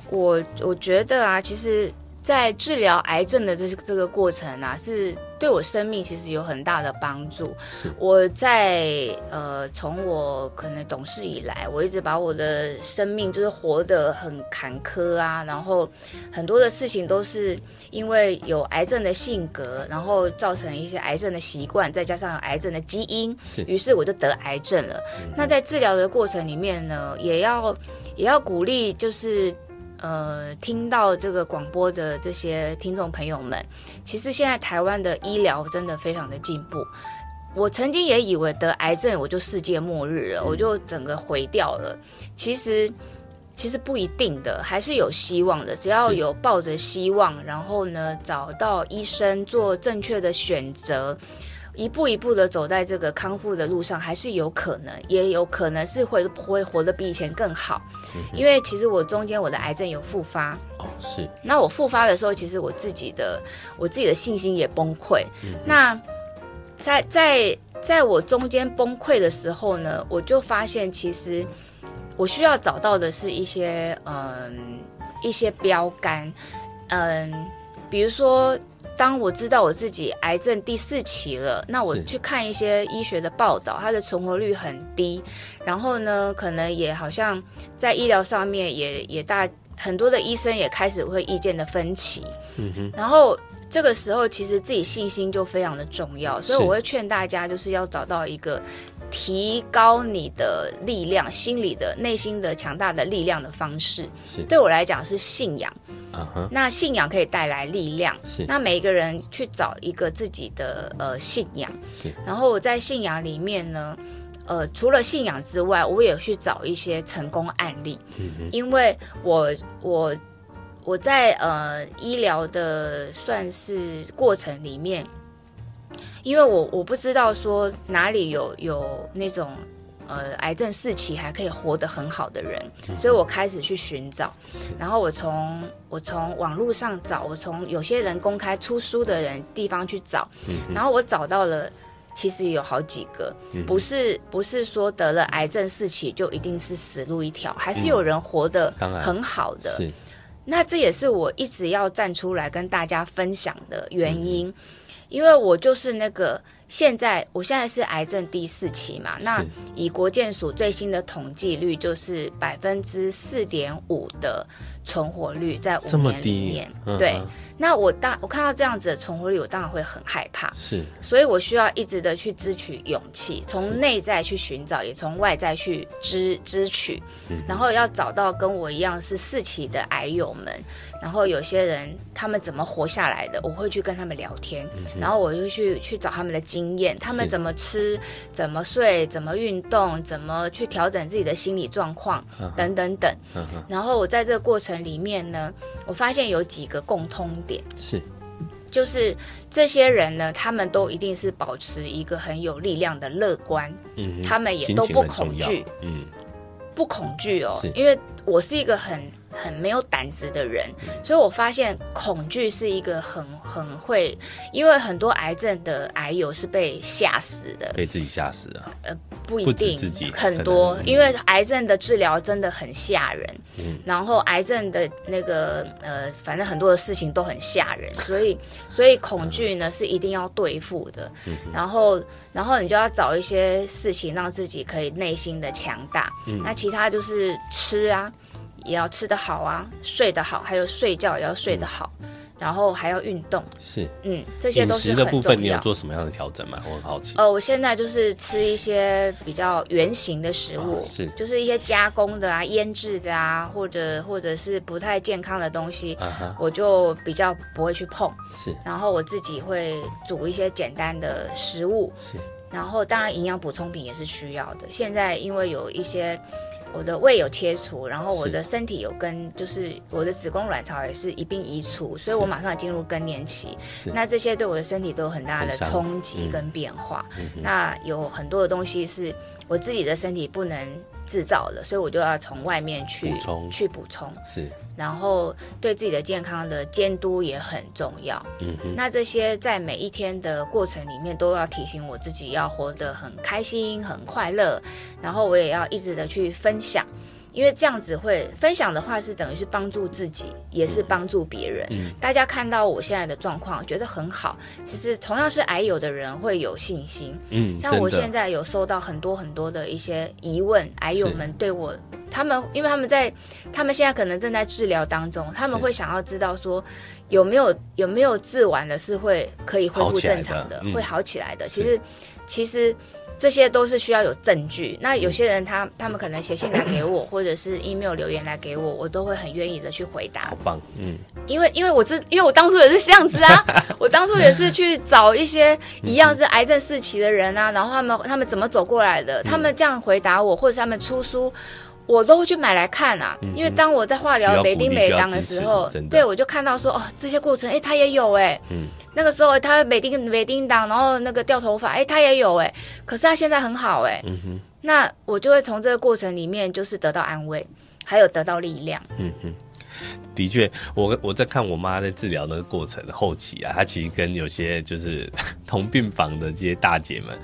我我觉得啊，其实。在治疗癌症的这这个过程啊，是对我生命其实有很大的帮助。我在呃，从我可能懂事以来，我一直把我的生命就是活得很坎坷啊，然后很多的事情都是因为有癌症的性格，然后造成一些癌症的习惯，再加上有癌症的基因，于是我就得癌症了。那在治疗的过程里面呢，也要也要鼓励，就是。呃，听到这个广播的这些听众朋友们，其实现在台湾的医疗真的非常的进步。我曾经也以为得癌症我就世界末日了，我就整个毁掉了。其实，其实不一定的，还是有希望的。只要有抱着希望，然后呢，找到医生做正确的选择。一步一步的走在这个康复的路上，还是有可能，也有可能是会会活得比以前更好。嗯、因为其实我中间我的癌症有复发哦，是。那我复发的时候，其实我自己的我自己的信心也崩溃。嗯、那在在在我中间崩溃的时候呢，我就发现其实我需要找到的是一些嗯一些标杆，嗯，比如说。当我知道我自己癌症第四期了，那我去看一些医学的报道，它的存活率很低，然后呢，可能也好像在医疗上面也也大很多的医生也开始会意见的分歧，嗯哼，然后这个时候其实自己信心就非常的重要，所以我会劝大家就是要找到一个提高你的力量、心理的内心的强大的力量的方式。是对我来讲是信仰。Uh-huh. 那信仰可以带来力量。是，那每一个人去找一个自己的呃信仰。是，然后我在信仰里面呢，呃，除了信仰之外，我也去找一些成功案例。因为我我我在呃医疗的算是过程里面，因为我我不知道说哪里有有那种。呃，癌症四期还可以活得很好的人，所以我开始去寻找，然后我从我从网络上找，我从有些人公开出书的人地方去找，然后我找到了，其实有好几个，不是不是说得了癌症四期就一定是死路一条，还是有人活得很好的。那这也是我一直要站出来跟大家分享的原因，因为我就是那个。现在我现在是癌症第四期嘛，那以国健署最新的统计率就是百分之四点五的存活率，在五年里面，对。那我当我看到这样子的存活率，我当然会很害怕。是，所以我需要一直的去支取勇气，从内在去寻找，也从外在去支支取，然后要找到跟我一样是四期的癌友们。然后有些人他们怎么活下来的，我会去跟他们聊天，然后我就去去找他们的经验，他们怎么吃，怎么睡，怎么运动，怎么去调整自己的心理状况，等等等。然后我在这个过程里面呢，我发现有几个共通点。是，就是这些人呢，他们都一定是保持一个很有力量的乐观，嗯，他们也都不恐惧，嗯，不恐惧哦，因为我是一个很。很没有胆子的人，所以我发现恐惧是一个很很会，因为很多癌症的癌友是被吓死的，被自己吓死啊？呃，不一定，自己很多，因为癌症的治疗真的很吓人，嗯，然后癌症的那个呃，反正很多的事情都很吓人，所以所以恐惧呢是一定要对付的，嗯，然后然后你就要找一些事情让自己可以内心的强大，嗯，那其他就是吃啊。也要吃得好啊，睡得好，还有睡觉也要睡得好，嗯、然后还要运动。是，嗯，这些都是很重要。饮食的部分，你有做什么样的调整吗？我很好奇。呃，我现在就是吃一些比较圆形的食物，哦、是，就是一些加工的啊、腌制的啊，或者或者是不太健康的东西，啊、我就比较不会去碰。是，然后我自己会煮一些简单的食物。是，然后当然营养补充品也是需要的。现在因为有一些。我的胃有切除，然后我的身体有跟，就是我的子宫卵巢也是一并移除，所以我马上进入更年期。那这些对我的身体都有很大的冲击跟变化。那有很多的东西是我自己的身体不能制造的，所以我就要从外面去补充去补充。是。然后对自己的健康的监督也很重要。嗯哼，那这些在每一天的过程里面，都要提醒我自己要活得很开心、很快乐。然后我也要一直的去分享。因为这样子会分享的话，是等于是帮助自己，也是帮助别人。嗯，大家看到我现在的状况，觉得很好。其实同样是癌友的人会有信心。嗯，像我现在有收到很多很多的一些疑问，癌友们对我，他们因为他们在，他们现在可能正在治疗当中，他们会想要知道说有没有有没有治完的是会可以恢复正常的，会好起来的。其实，其实。这些都是需要有证据。那有些人他他们可能写信来给我，或者是 email 留言来给我，我都会很愿意的去回答。好棒，嗯，因为因为我知，因为我当初也是这样子啊，我当初也是去找一些一样是癌症四期的人啊，然后他们他们怎么走过来的，他们这样回答我，或者是他们出书，我都会去买来看啊。因为当我在化疗每丁每当的时候，对，我就看到说哦，这些过程，哎，他也有哎，嗯。那个时候他每叮每叮当，然后那个掉头发，哎，他也有哎，可是他现在很好哎。嗯哼。那我就会从这个过程里面，就是得到安慰，还有得到力量。嗯哼。的确，我我在看我妈在治疗那个过程后期啊，她其实跟有些就是 *laughs* 同病房的这些大姐们。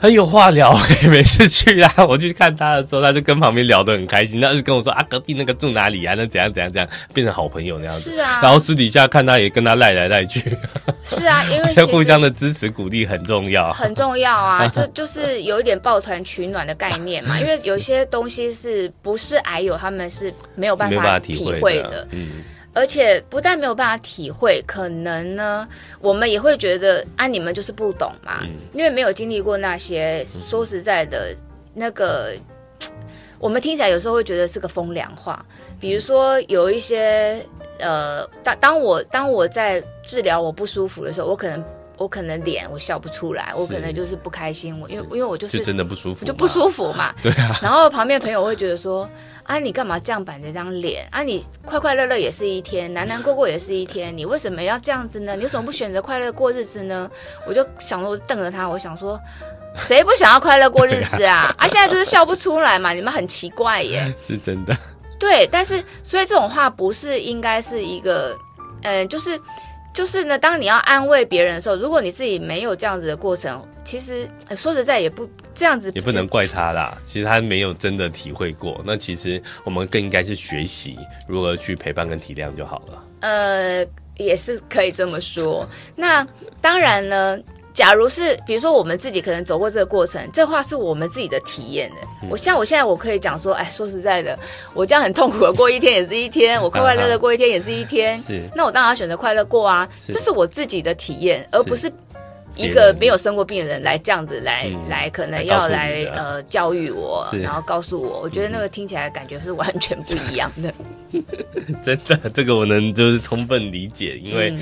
很有话聊，每次去啊，我去看他的时候，他就跟旁边聊得很开心，他就跟我说啊，隔壁那个住哪里啊？那怎样怎样怎样，变成好朋友那样子。是啊。然后私底下看他也跟他赖来赖去。是啊，*laughs* 因为互相的支持鼓励很重要。很重要啊，*laughs* 就就是有一点抱团取暖的概念嘛。*laughs* 因为有些东西是不是癌友他们是没有办法体会的。嗯。而且不但没有办法体会，可能呢，我们也会觉得啊，你们就是不懂嘛，嗯、因为没有经历过那些。说实在的，那个 *tsk* 我们听起来有时候会觉得是个风凉话。比如说有一些呃，当当我当我在治疗我不舒服的时候，我可能我可能脸我笑不出来，我可能就是不开心，我因为因为我就是就真的不舒服，就不舒服嘛。*laughs* 对啊。然后旁边朋友会觉得说。啊，你干嘛这样板着张脸？啊，你快快乐乐也是一天，难难过过也是一天，你为什么要这样子呢？你为什么不选择快乐过日子呢？我就想说，我瞪着他，我想说，谁不想要快乐过日子啊？*laughs* 啊，啊，现在就是笑不出来嘛，你们很奇怪耶。*laughs* 是真的。对，但是所以这种话不是应该是一个，嗯、呃，就是就是呢，当你要安慰别人的时候，如果你自己没有这样子的过程，其实、呃、说实在也不。这样子也不能怪他啦，其实他没有真的体会过。那其实我们更应该是学习如何去陪伴跟体谅就好了。呃，也是可以这么说。那当然呢，假如是比如说我们自己可能走过这个过程，这话是我们自己的体验的。嗯、我像我现在我可以讲说，哎，说实在的，我这样很痛苦的过一天也是一天，我快快乐乐过一天也是一天。*laughs* 是，那我当然要选择快乐过啊，这是我自己的体验，而不是。一个没有生过病的人来这样子来、嗯、来，可能要来呃教育我，然后告诉我，我觉得那个听起来感觉是完全不一样的。*laughs* 真的，这个我能就是充分理解，因为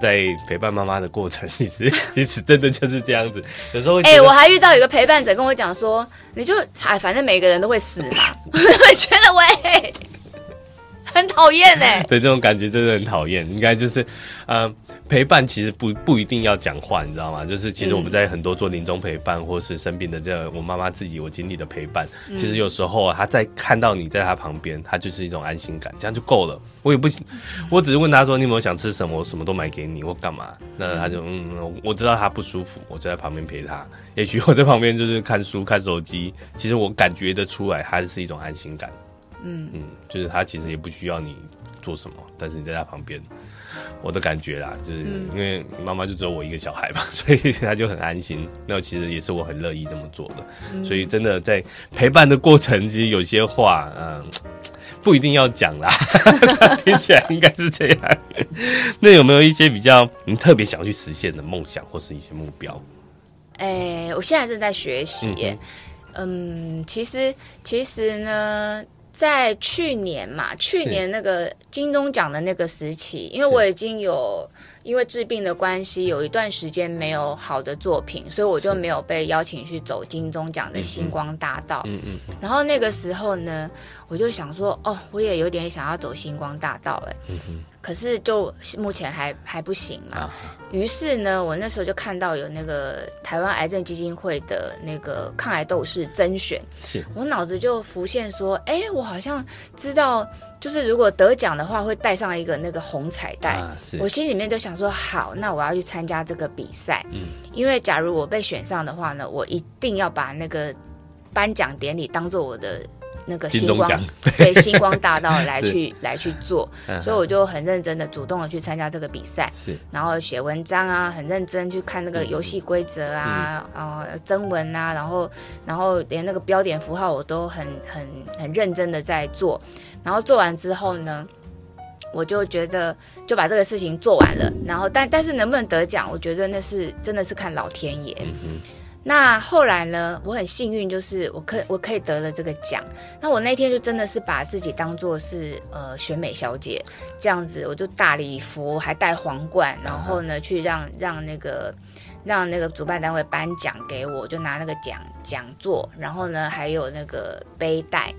在陪伴妈妈的过程，*laughs* 其实其实真的就是这样子。有时候，哎、欸，我还遇到一个陪伴者跟我讲说，你就哎，反正每个人都会死嘛，*laughs* 我觉得喂，很讨厌哎。*laughs* 对，这种感觉真的很讨厌，应该就是嗯。呃陪伴其实不不一定要讲话，你知道吗？就是其实我们在很多做临终陪伴，或是生病的这个我妈妈自己我经历的陪伴，嗯、其实有时候啊，她在看到你在她旁边，她就是一种安心感，这样就够了。我也不，我只是问她说，你有没有想吃什么，我什么都买给你，我干嘛？那她就嗯，我知道她不舒服，我就在旁边陪她。也许我在旁边就是看书、看手机，其实我感觉得出来，她是一种安心感。嗯嗯，就是他其实也不需要你做什么，但是你在他旁边。我的感觉啦，就是因为妈妈就只有我一个小孩嘛，*laughs* 所以他就很安心。那其实也是我很乐意这么做的。所以真的在陪伴的过程，其实有些话，嗯，不一定要讲啦。*laughs* 听起来应该是这样。那有没有一些比较你特别想去实现的梦想或是一些目标？哎，我现在正在学习。嗯，嗯，其实其实呢。在去年嘛，去年那个金钟奖的那个时期，因为我已经有因为治病的关系，有一段时间没有好的作品，所以我就没有被邀请去走金钟奖的星光大道。嗯嗯。然后那个时候呢，我就想说，哦，我也有点想要走星光大道，哎。可是就目前还还不行嘛，于是呢，我那时候就看到有那个台湾癌症基金会的那个抗癌斗士甄选，是。我脑子就浮现说，哎，我好像知道，就是如果得奖的话会带上一个那个红彩带，啊、我心里面就想说，好，那我要去参加这个比赛，嗯，因为假如我被选上的话呢，我一定要把那个颁奖典礼当做我的。那个星光 *laughs* 对星光大道 *laughs* 来去来去做，所以我就很认真的主动的去参加这个比赛，是，然后写文章啊，很认真去看那个游戏规则啊，呃，征文啊，然后然后连那个标点符号我都很很很认真的在做，然后做完之后呢，我就觉得就把这个事情做完了，然后但但是能不能得奖，我觉得那是真的是看老天爷。嗯那后来呢？我很幸运，就是我可我可以得了这个奖。那我那天就真的是把自己当做是呃选美小姐这样子，我就大礼服，还戴皇冠，然后呢去让让那个让那个主办单位颁奖给我，就拿那个奖奖座，然后呢还有那个背带，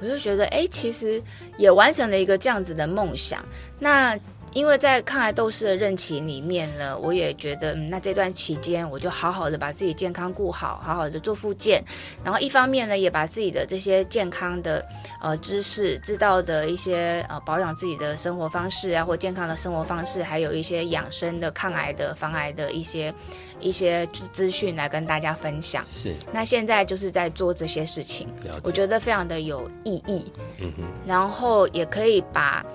我就觉得哎，其实也完成了一个这样子的梦想。那。因为在抗癌斗士的任期里面呢，我也觉得，嗯，那这段期间我就好好的把自己健康顾好，好好的做复健，然后一方面呢，也把自己的这些健康的呃知识、知道的一些呃保养自己的生活方式啊，或健康的生活方式，还有一些养生的、抗癌的、防癌的一些一些资讯来跟大家分享。是，那现在就是在做这些事情，我觉得非常的有意义。嗯哼，然后也可以把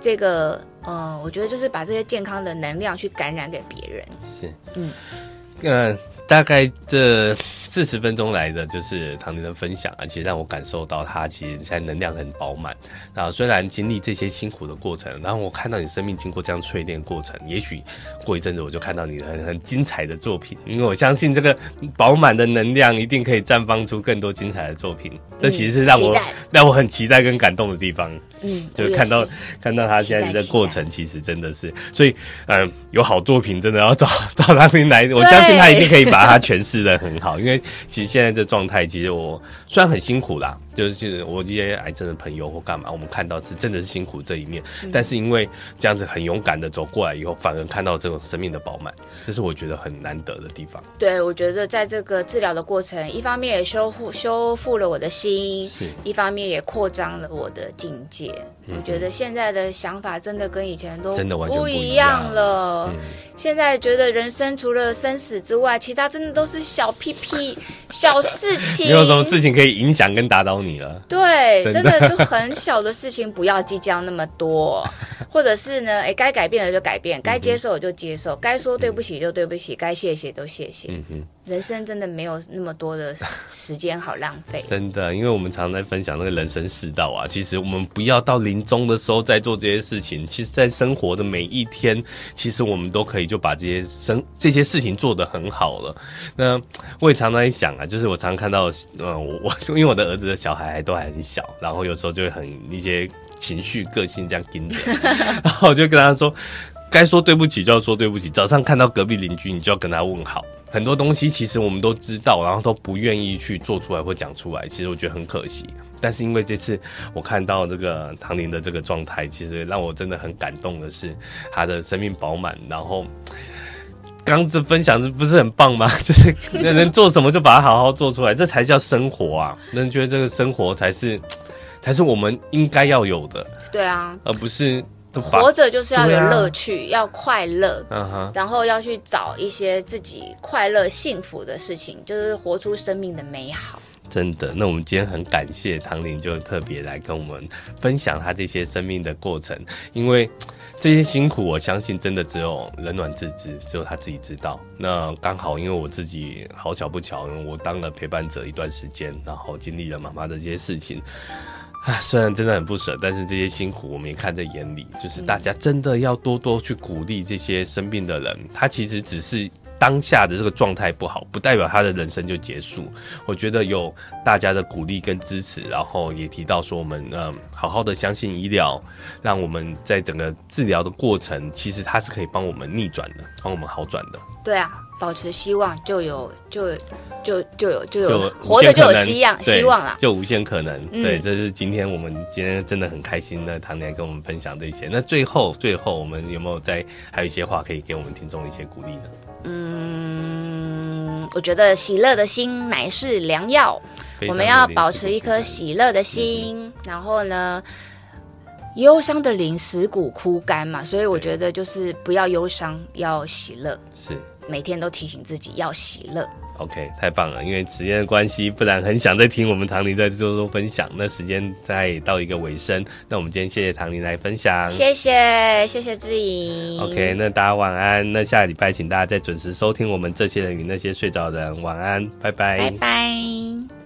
这个。嗯，我觉得就是把这些健康的能量去感染给别人。是，嗯，呃，大概这四十分钟来的就是唐宁的分享啊，其实让我感受到他其实现在能量很饱满。然后虽然经历这些辛苦的过程，然后我看到你生命经过这样淬炼过程，也许过一阵子我就看到你很很精彩的作品，因为我相信这个饱满的能量一定可以绽放出更多精彩的作品。嗯、这其实是让我让我很期待跟感动的地方。嗯，就是看到看到他现在的过程，其实真的是，所以嗯，有好作品真的要找 *laughs* 找唐宁来，我相信他一定可以把它诠释的很好。因为其实现在这状态，其实我虽然很辛苦啦。就是我这些癌症的朋友或干嘛，我们看到是真的是辛苦这一面，嗯、但是因为这样子很勇敢的走过来以后，反而看到这种生命的饱满，这是我觉得很难得的地方。对，我觉得在这个治疗的过程，一方面也修复修复了我的心，是一方面也扩张了我的境界。嗯、我觉得现在的想法真的跟以前都真的完全不一样了。嗯、现在觉得人生除了生死之外，其他真的都是小屁屁、*laughs* 小事情。没有什么事情可以影响跟打倒你了。对，真的，就很小的事情，不要计较那么多，*laughs* 或者是呢，哎，该改变的就改变，该接受的就接受，该说对不起就对不起，该谢谢都谢谢。嗯哼。人生真的没有那么多的时间好浪费，真的，因为我们常常在分享那个人生世道啊。其实我们不要到临终的时候再做这些事情，其实，在生活的每一天，其实我们都可以就把这些生这些事情做得很好了。那我也常常在想啊，就是我常常看到，嗯，我我因为我的儿子的小孩还都还很小，然后有时候就会很一些情绪、个性这样盯着，*laughs* 然后我就跟他说，该说对不起就要说对不起。早上看到隔壁邻居，你就要跟他问好。很多东西其实我们都知道，然后都不愿意去做出来或讲出来，其实我觉得很可惜。但是因为这次我看到这个唐宁的这个状态，其实让我真的很感动的是他的生命饱满。然后刚这分享不是很棒吗？*laughs* 就是能做什么就把它好好做出来，这才叫生活啊！人觉得这个生活才是才是我们应该要有的。对啊，而不是。活着就是要有乐趣，啊、要快乐，uh. 然后要去找一些自己快乐、幸福的事情，就是活出生命的美好。真的，那我们今天很感谢唐玲，就特别来跟我们分享她这些生命的过程，因为这些辛苦，我相信真的只有冷暖自知，只有她自己知道。那刚好，因为我自己好巧不巧，我当了陪伴者一段时间，然后经历了妈妈的这些事情。啊，虽然真的很不舍，但是这些辛苦我们也看在眼里。就是大家真的要多多去鼓励这些生病的人，他其实只是当下的这个状态不好，不代表他的人生就结束。我觉得有大家的鼓励跟支持，然后也提到说我们嗯，好好的相信医疗，让我们在整个治疗的过程，其实它是可以帮我们逆转的，帮我们好转的。对啊。保持希望，就有就就就有就有活着就有希望希望啦，就无限可能。嗯、对，这是今天我们今天真的很开心的唐宁来跟我们分享这些。那最后最后，我们有没有再还有一些话可以给我们听众一些鼓励呢？嗯，我觉得喜乐的心乃是良药，我们要保持一颗喜乐的心。嗯、然后呢，忧伤的灵使骨枯干嘛，所以我觉得就是不要忧伤，要喜乐。是。每天都提醒自己要喜乐。OK，太棒了！因为时间的关系，不然很想再听我们唐林再多多分享。那时间再到一个尾声，那我们今天谢谢唐林来分享。谢谢，谢谢志颖。OK，那大家晚安。那下个礼拜请大家再准时收听我们这些人与那些睡着的人。晚安，拜拜，拜拜。